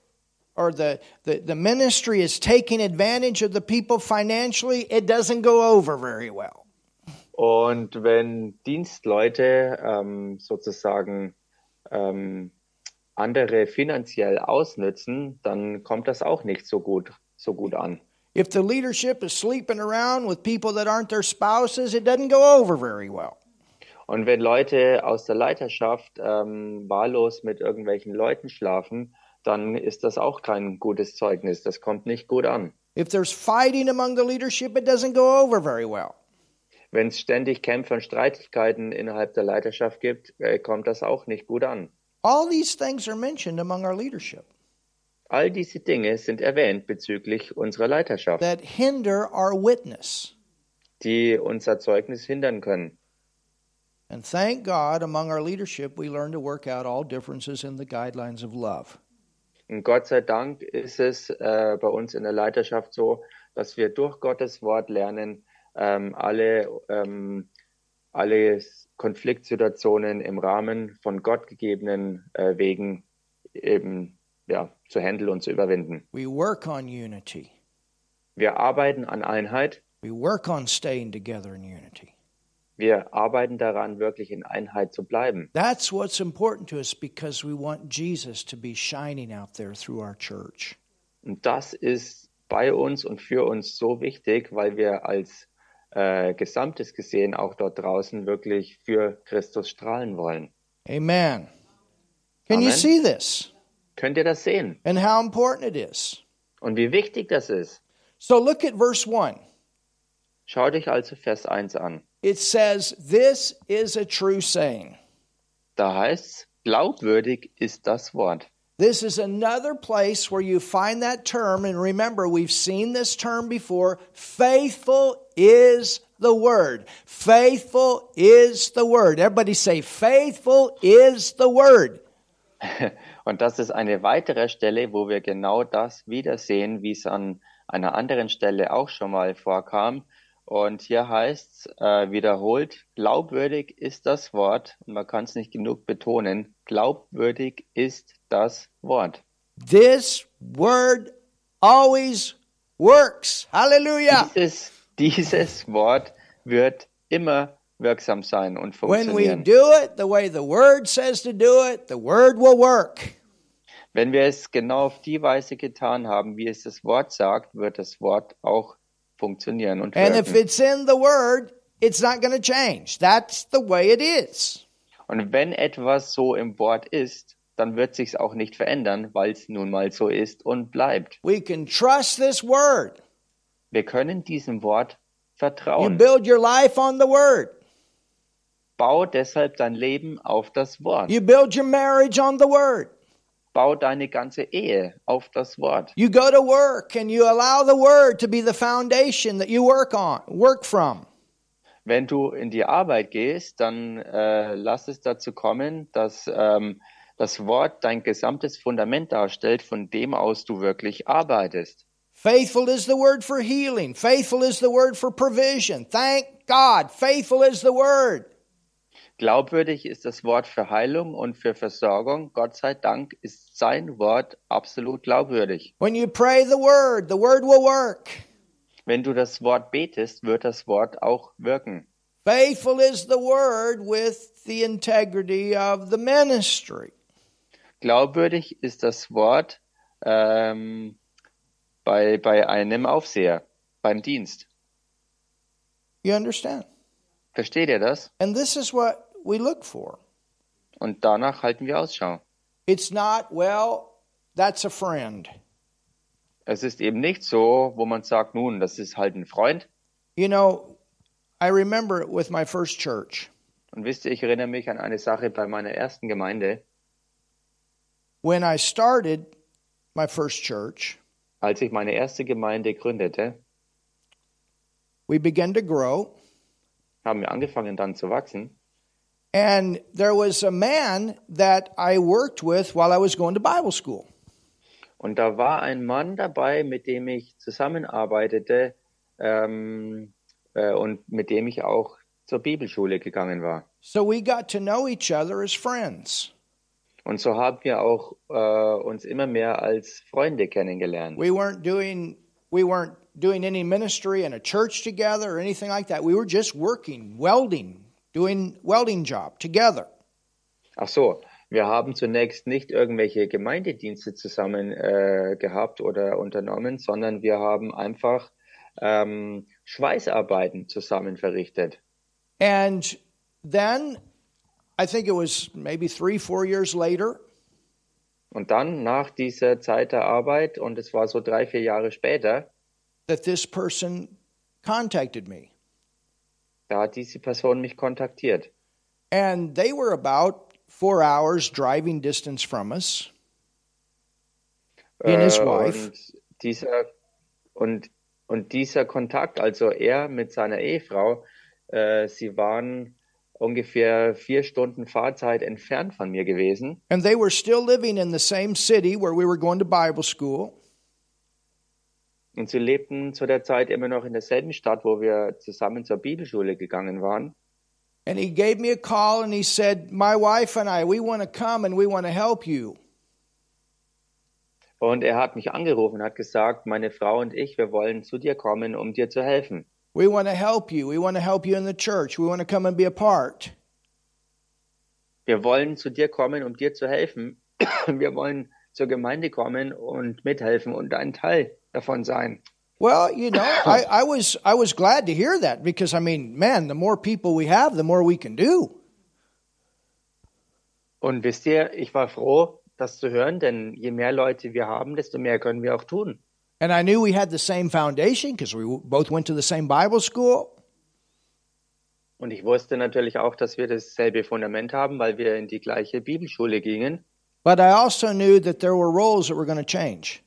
A: or the, the, the ministry is taking advantage of the people financially, it doesn't go over very well.
B: Und wenn Dienstleute ähm, sozusagen ähm, andere finanziell ausnützen, dann kommt das auch nicht so gut, so gut an.
A: If the leadership is sleeping around with people that aren't their spouses, it doesn't go over very well.
B: Und wenn Leute aus der Leiterschaft ähm, wahllos mit irgendwelchen Leuten schlafen, dann ist das auch kein gutes Zeugnis. Das kommt nicht gut an.
A: If there's fighting among the leadership, it doesn't go over very well.
B: Wenn es ständig Kämpfe und Streitigkeiten innerhalb der Leiterschaft gibt, äh, kommt das auch nicht gut an.
A: All these things are mentioned among our leadership
B: All diese Dinge sind erwähnt bezüglich unserer Leiterschaft,
A: that hinder our witness.
B: die unser Zeugnis hindern können.
A: And thank God, among our leadership, we learn to work out all differences in the guidelines of love.
B: Und Gott sei Dank ist es äh, bei uns in der Leiterschaft so, dass wir durch Gottes Wort lernen, ähm, alle, ähm, alle Konfliktsituationen im Rahmen von Gott gegebenen äh, Wegen eben ja, zu handeln und zu überwinden.
A: We work on unity.
B: Wir arbeiten an Einheit.
A: We work on staying together in unity.
B: Wir arbeiten daran, wirklich in Einheit zu bleiben.
A: That's what's important to us because we want Jesus to be shining out there through our church.
B: Und das ist bei uns und für uns so wichtig, weil wir als äh, Gesamtes gesehen auch dort draußen wirklich für Christus strahlen wollen.
A: Amen. Can you
B: Amen.
A: see this?
B: Könnt ihr das sehen?
A: And how important it is.
B: Und wie wichtig das ist?
A: So look at verse 1.
B: Schaut euch also Vers 1 an.
A: It says, This is a true saying.
B: Da heißt's, glaubwürdig ist das Wort.
A: This is another place where you find that term. And remember, we've seen this term before. Faithful is the word. Faithful is the word. Everybody say, Faithful is the word.
B: Und das ist eine weitere Stelle, wo wir genau das wiedersehen, wie es an einer anderen Stelle auch schon mal vorkam. Und hier heißt es äh, wiederholt, glaubwürdig ist das Wort, und man kann es nicht genug betonen, glaubwürdig ist das Wort.
A: This word always works. Hallelujah.
B: Dieses, dieses Wort wird immer wirksam sein und
A: When we
B: funktionieren.
A: do it the way the word says to do it, the word will work.
B: Wenn wir es genau auf die Weise getan haben, wie es das Wort sagt, wird das Wort auch funktionieren und
A: And if it's in the word, it's not going to change. That's the way it is.
B: Und wenn etwas so im Wort ist, dann wird sich's auch nicht verändern, weil es nun mal so ist und bleibt.
A: We can trust this word.
B: Wir können diesem Wort
A: You
B: vertrauen.
A: build your life on the word.
B: Bau deshalb dein Leben auf das Wort.
A: You build your marriage on the word.
B: Bau deine ganze Ehe auf das Wort.
A: You go to work and you allow the word to be the foundation that you work on, work from.
B: Wenn du in die Arbeit gehst, dann äh, lass es dazu kommen, dass ähm, das Wort dein gesamtes Fundament darstellt, von dem aus du wirklich arbeitest.
A: Faithful is the word for healing. Faithful is the word for provision. Thank God. Faithful is the word.
B: Glaubwürdig ist das Wort für Heilung und für Versorgung. Gott sei Dank ist sein Wort absolut glaubwürdig.
A: When you pray the word, the word will work.
B: Wenn du das Wort betest, wird das Wort auch wirken.
A: Faithful is the word with the integrity of the ministry.
B: Glaubwürdig ist das Wort ähm, bei, bei einem Aufseher, beim Dienst.
A: You understand?
B: Versteht ihr das?
A: And this is what we look for.
B: Und danach halten wir Ausschau.
A: It's not, well, that's a friend.
B: Es ist eben nicht so, wo man sagt, nun, das ist halt ein Freund.
A: You know, I remember it with my first church.
B: Und wisst ihr, ich erinnere mich an eine Sache bei meiner ersten Gemeinde.
A: When I started my first church,
B: Als ich meine erste Gemeinde gründete,
A: we began to grow,
B: haben wir angefangen dann zu wachsen.
A: and there was a man that I worked with while I was going to Bible school.
B: Und da war ein Mann dabei, mit dem ich zusammenarbeitete ähm, äh, und mit dem ich auch zur Bibelschule gegangen war.
A: So we got to know each other as friends.
B: Und so haben wir auch äh, uns immer mehr als Freunde kennengelernt.
A: We weren't doing we weren't doing any ministry in a church together or anything like that. We were just working, welding, doing welding job together.
B: Ach so, wir haben zunächst nicht irgendwelche Gemeindedienste zusammen äh, gehabt oder unternommen, sondern wir haben einfach ähm, Schweißarbeiten zusammen verrichtet.
A: And then I think it was maybe three, four years later,
B: Und dann nach dieser Zeit der Arbeit, und es war so drei, vier Jahre später,
A: that this person contacted me.
B: da hat diese Person mich kontaktiert.
A: And they were about four hours driving distance from us. He and his
B: Äh,
A: wife.
B: Und dieser, und, und dieser Kontakt, also er mit seiner Ehefrau, äh, sie waren ungefähr vier Stunden Fahrzeit entfernt von mir gewesen.
A: And they were still living in the same city where we were going to Bible school.
B: Und sie lebten zu der Zeit immer noch in derselben Stadt, wo wir zusammen zur Bibelschule gegangen waren.
A: And he gave me a call and he said, My wife and I, we want to come and we want to help you.
B: Und er hat mich angerufen und hat gesagt, meine Frau und ich, wir wollen zu dir kommen, um dir zu helfen.
A: We want to help you. We want to help you in the church. We want to come and be a part.
B: Wir wollen zu dir kommen, um dir zu helfen. Wir wollen zur Gemeinde kommen und mithelfen und ein Teil davon sein.
A: Well, you know, I, I was I was glad to hear that because I mean, man, the more people we have, the more we can do.
B: Und wisst ihr, ich war froh, das zu hören, denn je mehr Leute wir haben, desto mehr können wir auch tun.
A: And I knew we had the same foundation because we both went to the same Bible school.
B: Und ich wusste natürlich auch, dass wir dasselbe Fundament haben, weil wir in die gleiche Bibelschule gingen.
A: But I also knew that there were roles that were going to change.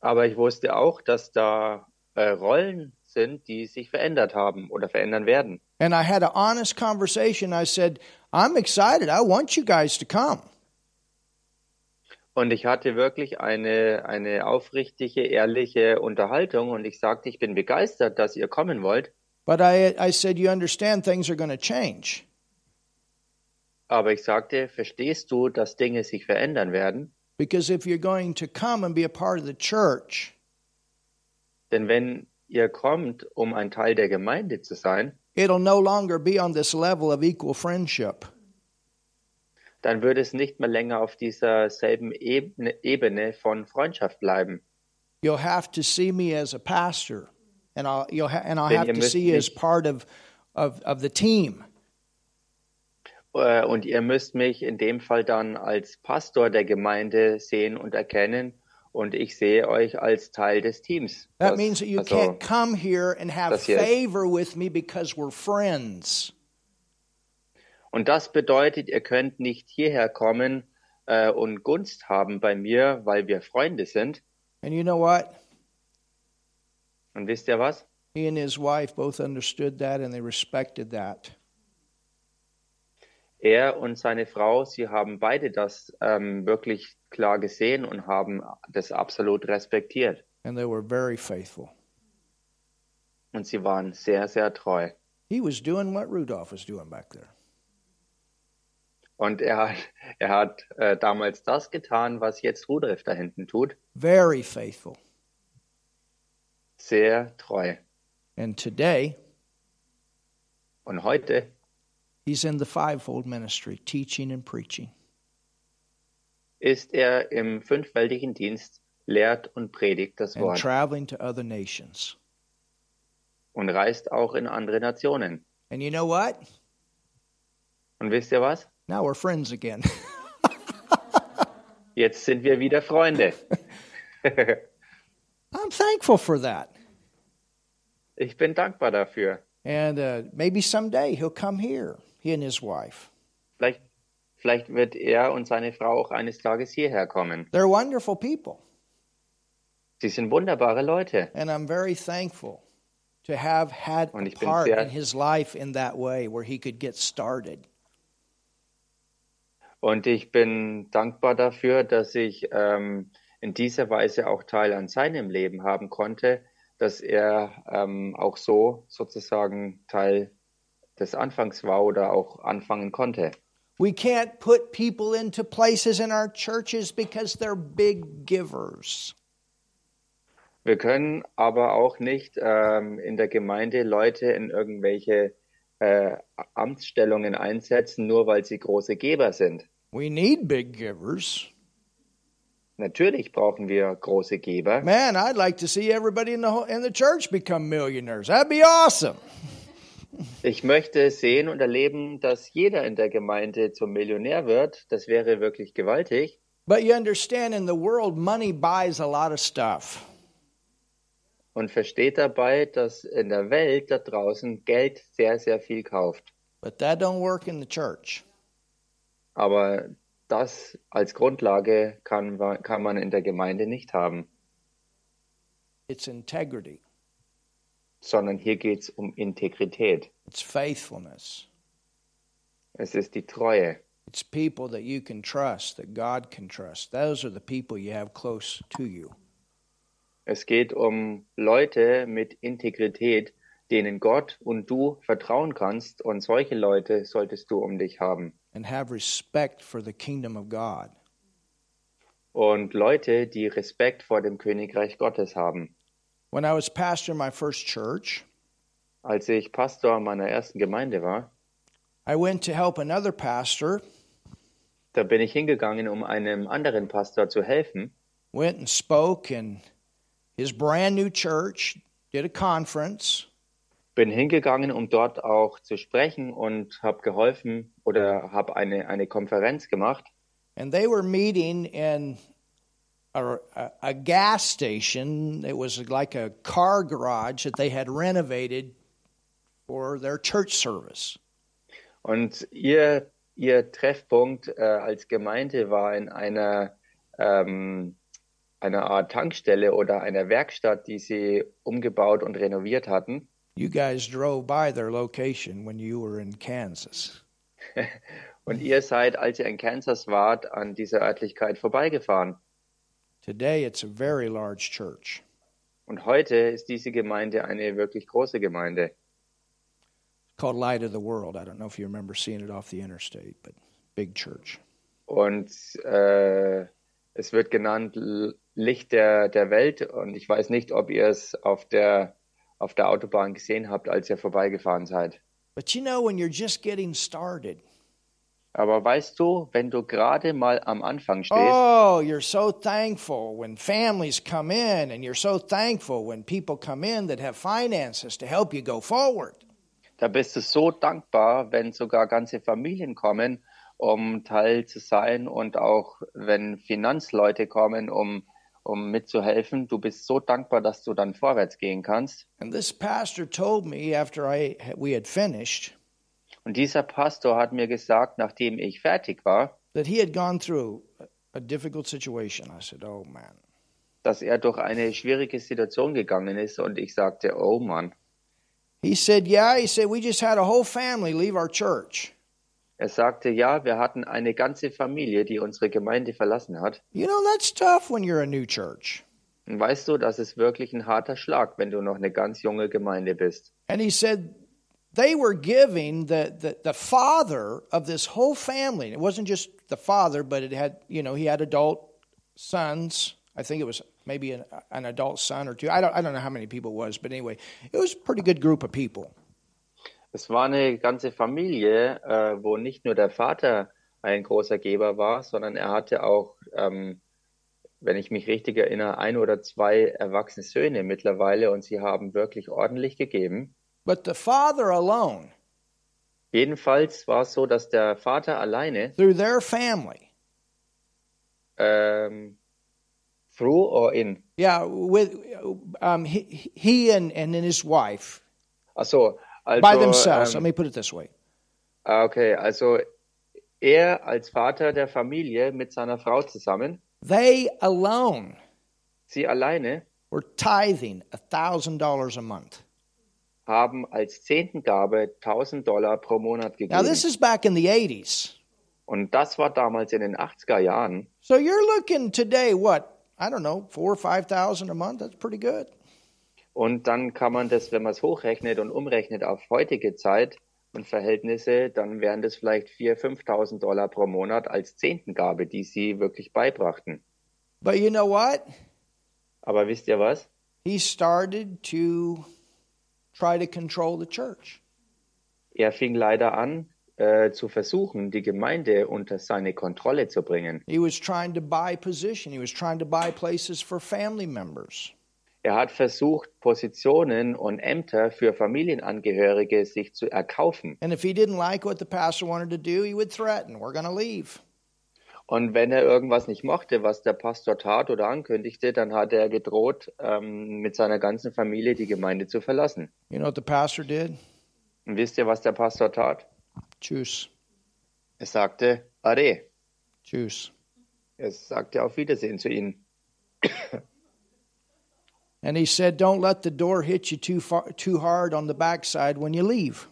B: Aber ich wusste auch, dass da äh, Rollen sind, die sich verändert haben oder verändern werden.
A: And I had an honest conversation. I said, I'm excited. I want you guys to come.
B: Und ich hatte wirklich eine, eine aufrichtige, ehrliche Unterhaltung und ich sagte, ich bin begeistert, dass ihr kommen wollt.
A: But I, I said, You understand things are going to change.
B: Aber ich sagte, verstehst du, dass Dinge sich verändern werden?
A: Because if you're going to come and be a part of the church,
B: Denn wenn ihr kommt, um ein Teil der Gemeinde zu sein,
A: it'll no longer be on this level of equal friendship.
B: dann würde es nicht mehr länger auf dieser selben Ebene, Ebene von Freundschaft bleiben.
A: You'll have to see me as a pastor, and I'll, you'll ha- and I'll
B: Denn
A: have to see you as part of, of, of the team.
B: Äh, Und ihr müsst mich in dem Fall dann als Pastor der Gemeinde sehen und erkennen. Und ich sehe euch als Teil des Teams.
A: That
B: Das-
A: means that you
B: also,
A: can't come here and have favor with me because we're friends.
B: Und das bedeutet, ihr könnt nicht hierher kommen äh, und Gunst haben bei mir, weil wir Freunde sind.
A: And you know what?
B: Und wisst ihr was?
A: He and his wife both understood that and they respected that.
B: Er und seine Frau, sie haben beide das ähm, wirklich klar gesehen und haben das absolut respektiert.
A: And they were very faithful.
B: Und sie waren sehr, sehr treu.
A: He was doing what Rudolph was doing back there.
B: Und er hat, er hat äh, damals das getan, was jetzt Rudolf da hinten tut.
A: Very faithful.
B: Sehr treu.
A: And today,
B: Und heute
A: he's in the fivefold ministry, teaching and preaching.
B: ist er im fünffältigen Dienst, lehrt und predigt das
A: and
B: Wort
A: traveling to other nations.
B: und reist auch in andere Nationen.
A: And you know what?
B: Und wisst ihr was?
A: Now we're friends again.
B: Jetzt sind wir wieder Freunde.
A: I'm thankful for that.
B: ich bin dankbar dafür.
A: And uh, maybe someday he'll come here, he and his wife.
B: Vielleicht, vielleicht wird er und seine Frau auch eines Tages hierher kommen.
A: They're wonderful people.
B: Sie sind wunderbare Leute.
A: And I'm very thankful to have had
B: Und
A: a
B: ich bin
A: part in his life in that way where he could get started.
B: Und ich bin dankbar dafür, dass ich ähm, in dieser Weise auch Teil an seinem Leben haben konnte, dass er ähm, auch so sozusagen Teil des Anfangs war oder auch anfangen konnte.
A: We can't put people into places in our churches because they're big givers.
B: Wir können aber auch nicht ähm, in der Gemeinde Leute in irgendwelche äh, Amtsstellungen einsetzen, nur weil sie große Geber sind.
A: We need big givers.
B: Natürlich brauchen wir große Geber.
A: Man, I'd like to see everybody in the in the church become millionaires. That'd be awesome.
B: Ich möchte sehen und erleben, dass jeder in der Gemeinde zum Millionär wird. Das wäre wirklich gewaltig.
A: But you understand, in the world, money buys a lot of stuff.
B: und versteht dabei, dass in der Welt da draußen Geld sehr, sehr viel kauft.
A: But that don't work in the church.
B: Aber das als Grundlage kann, kann man in der Gemeinde nicht haben,
A: It's integrity.
B: Sondern hier geht es um Integrität.
A: It's faithfulness.
B: Es ist die Treue.
A: It's people that you can trust, that God can trust. Those are the people you have close to you.
B: Es geht um Leute mit Integrität, denen Gott und du vertrauen kannst. Und solche Leute solltest du um dich haben.
A: and have respect for the kingdom of God.
B: Und Leute, die Respekt vor dem Königreich Gottes haben.
A: When I was pastor in my first church,
B: Als ich Pastor meiner ersten Gemeinde war,
A: I went to help another pastor,
B: da bin ich hingegangen, um einem anderen Pastor zu helfen.
A: went and spoke in his brand new church, did a conference,
B: Bin hingegangen, um dort auch zu sprechen und habe geholfen oder habe eine, eine Konferenz gemacht.
A: and they were meeting in a, a, gas station. It was like a car garage that they had renovated for their church service.
B: Und ihr, ihr Treffpunkt äh, als Gemeinde war in einer, ähm, einer Art Tankstelle oder einer Werkstatt, die sie umgebaut und renoviert hatten.
A: You guys drove by their location when you were in Kansas.
B: Und ihr seid, als ihr in Kansas wart, an dieser Örtlichkeit vorbeigefahren.
A: Today, it's a very large church.
B: Und heute ist diese Gemeinde eine wirklich große Gemeinde.
A: called Light of the World. I don't know if you remember seeing it off the interstate, but big church.
B: Und äh, es wird genannt Licht der, der Welt. Und ich weiß nicht, ob ihr es auf der, auf der Autobahn gesehen habt, als ihr vorbeigefahren seid.
A: But you know, when you're just getting started,
B: Aber weißt du, wenn du gerade mal am Anfang stehst,
A: oh, you're so thankful when families come in, and you're so thankful when people come in that have finances to help you go forward.
B: da bist du so dankbar, wenn sogar ganze Familien kommen, um Teil zu sein und auch wenn Finanzleute kommen, um, um mitzuhelfen. Du bist so dankbar, dass du dann vorwärts gehen kannst.
A: And this pastor told me after I we had finished
B: Und dieser Pastor hat mir gesagt, nachdem ich fertig war,
A: that he had gone through a- difficult situation. I said, "Oh man."
B: dass er durch eine schwierige Situation gegangen ist und ich sagte, oh Mann.
A: He said, "Yeah." He said, "We just had a whole family leave our church."
B: Er sagte, ja, wir hatten eine ganze Familie, die unsere Gemeinde verlassen hat.
A: You know, that's tough when you're a new church.
B: Und weißt du, das ist wirklich ein harter Schlag, wenn du noch eine ganz junge Gemeinde bist.
A: And he said they were giving the, the, the father of this whole family. It wasn't just the father, but it had, you know, he had adult sons. I think it was maybe an, an adult son or two. I don't, I don't know how many people it was, but anyway, it was a pretty good group of people.
B: Es war eine ganze Familie, äh, wo nicht nur der Vater ein großer Geber war, sondern er hatte auch, ähm, wenn ich mich richtig erinnere, ein oder zwei erwachsene Söhne mittlerweile und sie haben wirklich ordentlich gegeben.
A: But the father alone,
B: Jedenfalls war es so, dass der Vater alleine
A: through their family,
B: ähm, through or in?
A: yeah, with um, he, he and, and then his wife,
B: Achso, also
A: by themselves. Let
B: ähm,
A: me put it this way.
B: ah, okay, also er als Vater der Familie mit seiner Frau zusammen,
A: They alone
B: sie alleine
A: were tithing a $1,000 a month.
B: Haben als Zehntengabe 1000 Dollar pro Monat
A: Now,
B: gegeben.
A: this is back in the 80s.
B: Und das war damals in den 80er Jahren.
A: So you're looking today, what? I don't know, four or 5,000 a month? That's pretty good.
B: Und dann kann man das, wenn man es hochrechnet und umrechnet auf heutige Zeit und Verhältnisse, dann wären das vielleicht 4.000, 5.000 Dollar pro Monat als Zehntengabe, die sie wirklich beibrachten.
A: But you know what?
B: Aber wisst ihr was?
A: He started to try to control the church.
B: Er fing leider an, äh, zu versuchen, die Gemeinde unter seine Kontrolle zu bringen.
A: He was trying to buy position. He was trying to buy places for family members.
B: Er hat versucht, Positionen und Ämter für Familienangehörige sich zu erkaufen.
A: And if he didn't like what the pastor wanted to do, he would threaten, We're going to leave.
B: Und wenn er irgendwas nicht mochte, was der Pastor tat oder ankündigte, dann hat er gedroht, ähm, mit seiner ganzen Familie die Gemeinde zu verlassen.
A: You know what the pastor did?
B: Und wisst ihr, was der Pastor tat?
A: Tschüss.
B: Er sagte, Ade.
A: Tschüss.
B: Er sagte auf Wiedersehen zu ihnen.
A: And he said, Don't let the door hit you too far, too hard on the backside when you leave.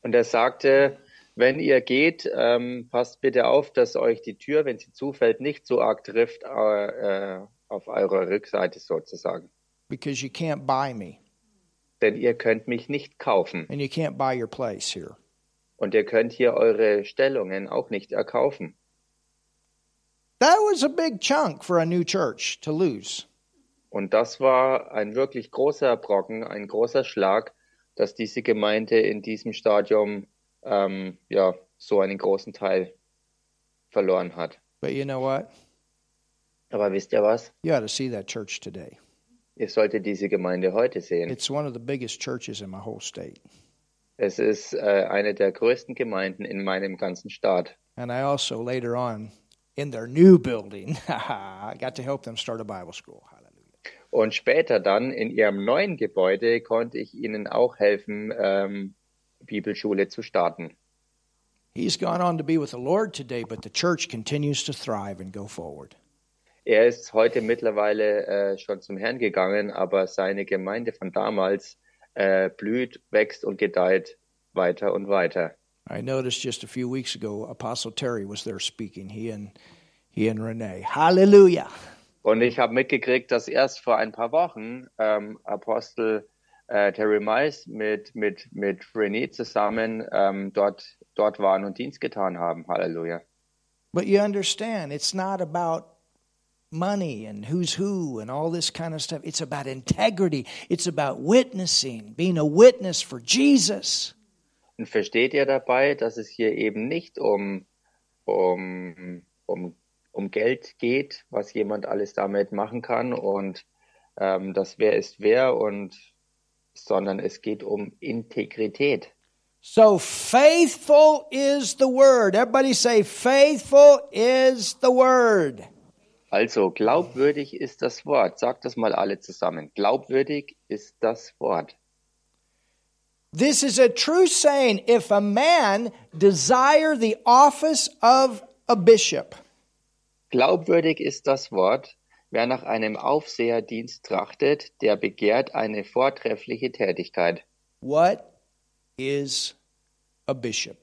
B: Und er sagte, wenn ihr geht, ähm, passt bitte auf, dass euch die Tür, wenn sie zufällt, nicht so arg trifft äh, äh, auf eurer Rückseite sozusagen.
A: Because you can't buy me
B: Denn ihr könnt mich nicht kaufen
A: and you can't buy your place here.
B: und ihr könnt hier eure Stellungen auch nicht erkaufen.
A: That was a big chunk for a new church to lose.
B: Und das war ein wirklich großer Brocken, ein großer Schlag, dass diese Gemeinde in diesem Stadium ähm, ja so einen großen Teil verloren hat.
A: But you know what?
B: Aber wisst ihr was?
A: You ought to see that church today.
B: Ihr solltet diese Gemeinde heute sehen.
A: It's one of the biggest churches in my whole state.
B: Es ist äh, eine der größten Gemeinden in meinem ganzen Staat.
A: And I also later on in their new building, I got to help them start a Bible school. Hallelujah.
B: Und später dann in ihrem neuen Gebäude konnte ich ihnen auch helfen, ähm, Bibelschule zu starten.
A: He's gone on to be with the Lord today, but the church continues to thrive and go forward.
B: Er ist heute mittlerweile äh, schon zum Herrn gegangen, aber seine Gemeinde von damals äh, blüht, wächst und gedeiht weiter und weiter.
A: I noticed just a few weeks ago Apostle Terry was there speaking. He and he and Renee. Hallelujah.
B: Und ich habe mitgekriegt, dass erst vor ein paar Wochen ähm, Apostel äh, Terry Mice mit, mit, mit René zusammen ähm, dort, dort waren und Dienst getan haben. Halleluja.
A: But you understand, it's not about money and who's who and all this kind of stuff. It's about integrity. It's about witnessing, being a witness for Jesus.
B: Und versteht ihr dabei, dass es hier eben nicht um, um, um, um Geld geht, was jemand alles damit machen kann und ähm, das wer ist wer und sondern es geht um Integrität.
A: So faithful is the word. Everybody say, faithful is the word.
B: Also glaubwürdig ist das Wort. Sagt das mal alle zusammen. Glaubwürdig ist das Wort.
A: This is a true saying. If a man desire the office of a bishop,
B: Glaubwürdig ist das Wort. Wer nach einem Aufseherdienst trachtet, der begehrt eine vortreffliche Tätigkeit.
A: what is a bishop?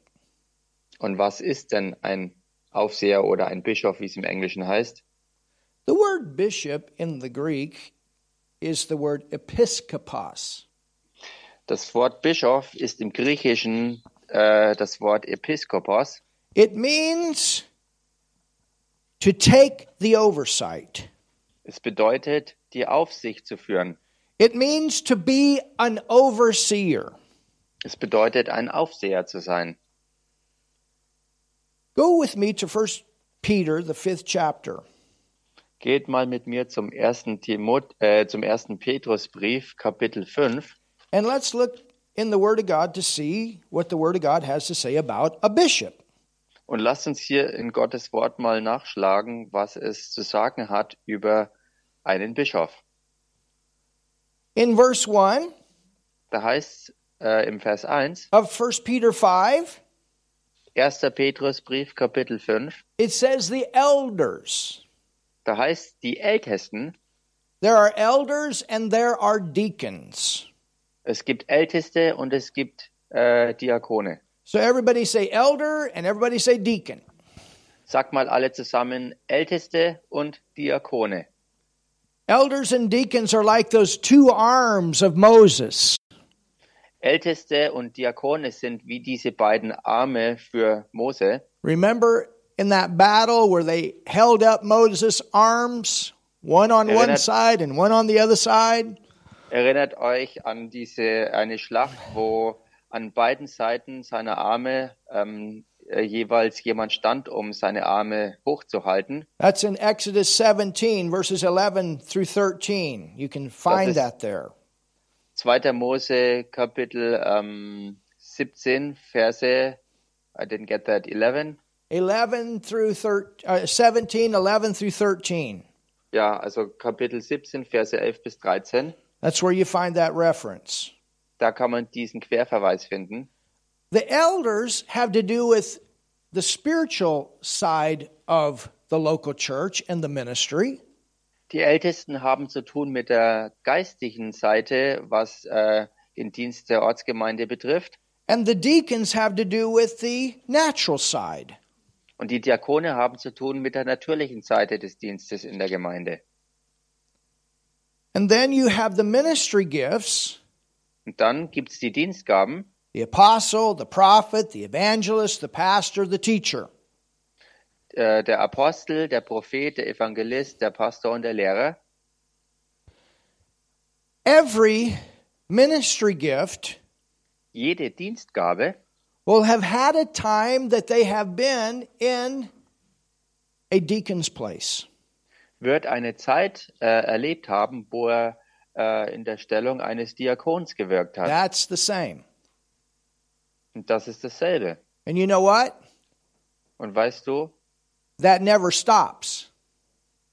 B: Und was ist denn ein Aufseher oder ein Bischof, wie es im Englischen heißt?
A: The word bishop in the Greek is the word episkopos.
B: Das Wort Bischof ist im Griechischen äh, das Wort Episkopos.
A: It means to take the oversight.
B: Es bedeutet, die Aufsicht zu führen.
A: It means to be an overseer.
B: Es bedeutet, ein Aufseher zu sein.
A: Go with me to 1 Peter, the fifth chapter.
B: Geht mal mit mir zum ersten, Timot äh, zum ersten Petrusbrief, Kapitel 5.
A: And let's look in the Word of God to see what the Word of God has to say about a bishop.
B: Und lasst uns hier in Gottes Wort mal nachschlagen, was es zu sagen hat über einen Bischof.
A: In verse 1
B: Da heißt äh, im Vers 1,
A: of 1 Peter 5,
B: 1. Petrusbrief, Kapitel 5,
A: it says the elders.
B: da heißt die Ältesten,
A: There are elders and there are deacons.
B: es gibt Älteste und es gibt äh, Diakone.
A: So everybody say elder and everybody say deacon.
B: Sag mal alle zusammen, Älteste und Diakone.
A: Elders and deacons are like those two arms of Moses.
B: Älteste und Diakone sind wie diese beiden Arme für Mose.
A: Remember in that battle where they held up Moses' arms, one on
B: Yeah,
A: one side and one on the other side?
B: Erinnert euch an diese eine Schlacht, wo an beiden Seiten seiner Arme ähm, äh, jeweils jemand stand, um seine Arme hochzuhalten.
A: That's in Exodus 17, verses 11 through 13. You can find that there.
B: 2. Mose Kapitel ähm, 17 Verse I didn't get that 11
A: 11 through 13, uh, 17, 11 through 13.
B: Ja, also Kapitel 17, Verse 11 bis 13.
A: That's where you find that reference.
B: Da kann man diesen Querverweis finden.
A: The elders have to do with the spiritual side of the local church and the ministry.
B: Die Ältesten haben zu tun mit der geistlichen Seite, was äh, den Dienst der Ortsgemeinde betrifft.
A: And the deacons have to do with the natural side.
B: Und die Diakone haben zu tun mit der natürlichen Seite des Dienstes in der Gemeinde.
A: And then you have the ministry gifts
B: Und dann gibt's die Dienstgaben,
A: the apostle, the prophet, the evangelist, the pastor, the teacher.
B: äh, der Apostel, der Prophet, der Evangelist, der Pastor und der Lehrer.
A: Every ministry gift
B: Jede Dienstgabe
A: will have had a time that they have been in a deacon's place.
B: wird eine Zeit äh, erlebt haben, wo er äh, in der Stellung eines Diakons gewirkt hat.
A: That's the same.
B: Und das ist dasselbe.
A: And you know what?
B: Und weißt du,
A: That never stops.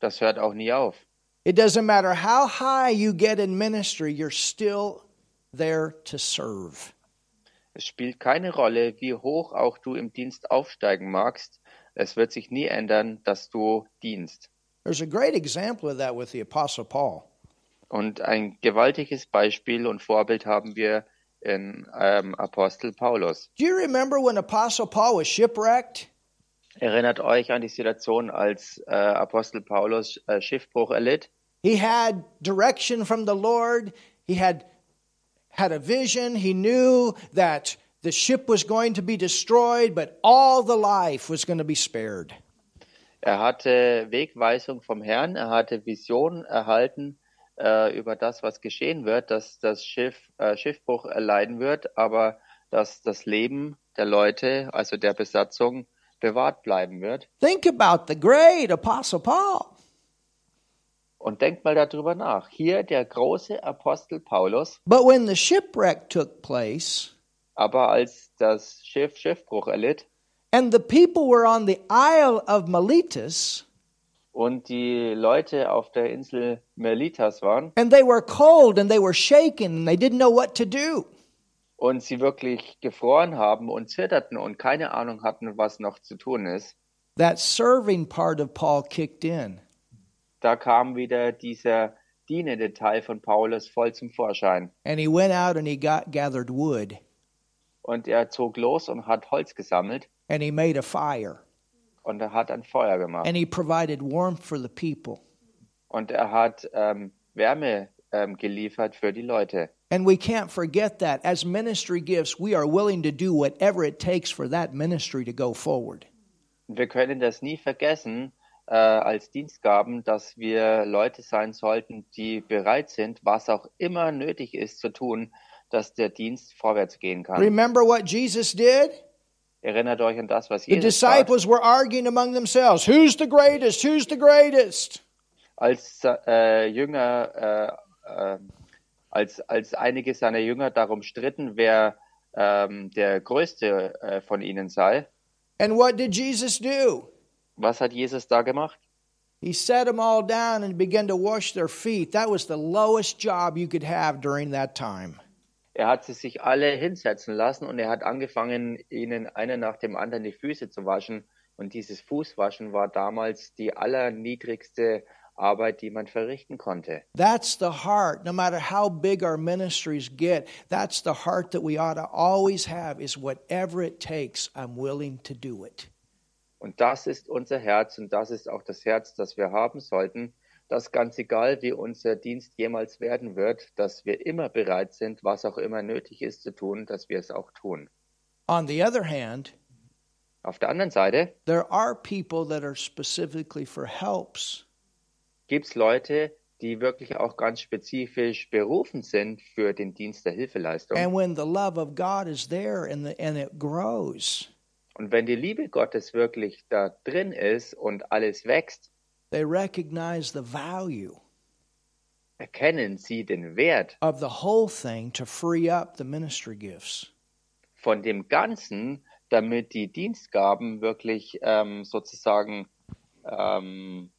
B: das hört auch nie auf.
A: It doesn't matter how high you get in ministry, you're still there to serve.
B: Es spielt keine Rolle, wie hoch auch du im Dienst aufsteigen magst. Es wird sich nie ändern, dass du dienst.
A: There's a great example of that with the Apostle Paul.
B: Und ein gewaltiges Beispiel und Vorbild haben wir in ähm, Apostel Paulus.
A: Do you remember when Apostle Paul was shipwrecked?
B: Erinnert euch an die Situation, als äh, Apostel Paulus äh, Schiffbruch erlitt.
A: He had direction from the Lord. He had had a vision. He knew that the ship was going to be destroyed, but all the life was going to be spared.
B: Er hatte Wegweisung vom Herrn, er hatte Vision erhalten äh, über das, was geschehen wird, dass das Schiff äh, Schiffbruch erleiden wird, aber dass das Leben der Leute, also der Besatzung, bewahrt bleiben wird.
A: Think about the great Apostle Paul.
B: Und denkt mal darüber nach. Hier der große Apostel Paulus,
A: But when the shipwreck took place
B: aber als das Schiff Schiffbruch erlitt
A: and the people were on the Isle of Miletus
B: und die Leute auf der Insel Melitas waren.
A: And they were cold and they were shaken and they didn't know what to do,
B: und sie wirklich gefroren haben und zitterten und keine Ahnung hatten, was noch zu tun ist,
A: that serving part of Paul kicked in.
B: da kam wieder dieser dienende Teil von Paulus voll zum Vorschein.
A: And he went out and he got gathered wood.
B: Und er zog los und hat Holz gesammelt.
A: And he made a fire
B: und er hat ein Feuer gemacht.
A: and he provided warmth for the people.
B: Und er hat ähm, Wärme ähm, geliefert für die Leute.
A: And we can't forget that as ministry gifts, we are willing to do whatever it takes for that ministry to go forward.
B: Wir können das nie vergessen äh, als Dienstgaben, dass wir Leute sein sollten, die bereit sind, was auch immer nötig ist zu tun, dass der Dienst vorwärts gehen kann.
A: Remember what Jesus did?
B: Erinnert euch an das, was
A: The
B: Jesus sagt.
A: disciples were arguing among themselves who's the greatest? Who's the greatest?
B: als äh, Jünger, äh, äh, als, als einige seiner Jünger darum stritten, wer ähm, der Größte äh, von ihnen sei.
A: And what did Jesus do?
B: Was hat Jesus da gemacht?
A: He set them all down and began to wash their feet. That was the lowest job you could have during that time.
B: Er hat sie sich alle hinsetzen lassen und er hat angefangen, ihnen einer nach dem anderen die Füße zu waschen. Und dieses Fußwaschen war damals die allerniedrigste Arbeit, die man verrichten konnte.
A: That's the heart. No matter how big our ministries get, that's the heart that we ought to always have is whatever it takes, I'm willing to do it.
B: Und das ist unser Herz und das ist auch das Herz, das wir haben sollten, dass ganz egal, wie unser Dienst jemals werden wird, dass wir immer bereit sind, was auch immer nötig ist zu tun, dass wir es auch tun.
A: On the other hand,
B: Auf der anderen Seite
A: there are people that are specifically for helps.
B: gibt es Leute, die wirklich auch ganz spezifisch berufen sind für den Dienst der Hilfeleistung.
A: And when the love of God is there and, the, and it grows,
B: Und wenn die Liebe Gottes wirklich da drin ist und alles wächst,
A: they recognize the value
B: erkennen sie den Wert
A: of the whole thing to free up the ministry gifts.
B: von dem Ganzen, damit die Dienstgaben wirklich ähm, sozusagen ähm,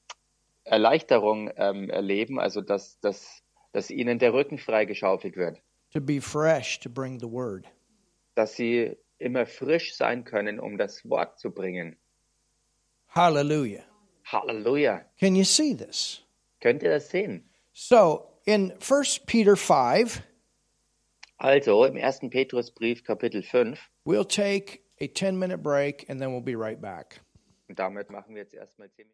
B: Erleichterung ähm, erleben, also dass, dass, dass ihnen der Rücken freigeschaufelt wird,
A: to be fresh to bring the word.
B: dass sie immer frisch sein können, um das Wort zu bringen.
A: Hallelujah. Can you see this?
B: Könnt ihr das sehen?
A: So, in 1 Peter 5,
B: Also im 1. Petrusbrief Kapitel 5,
A: we'll take a 10 minute break and then we'll be right back.
B: und damit machen wir jetzt erstmal 10 Minuten.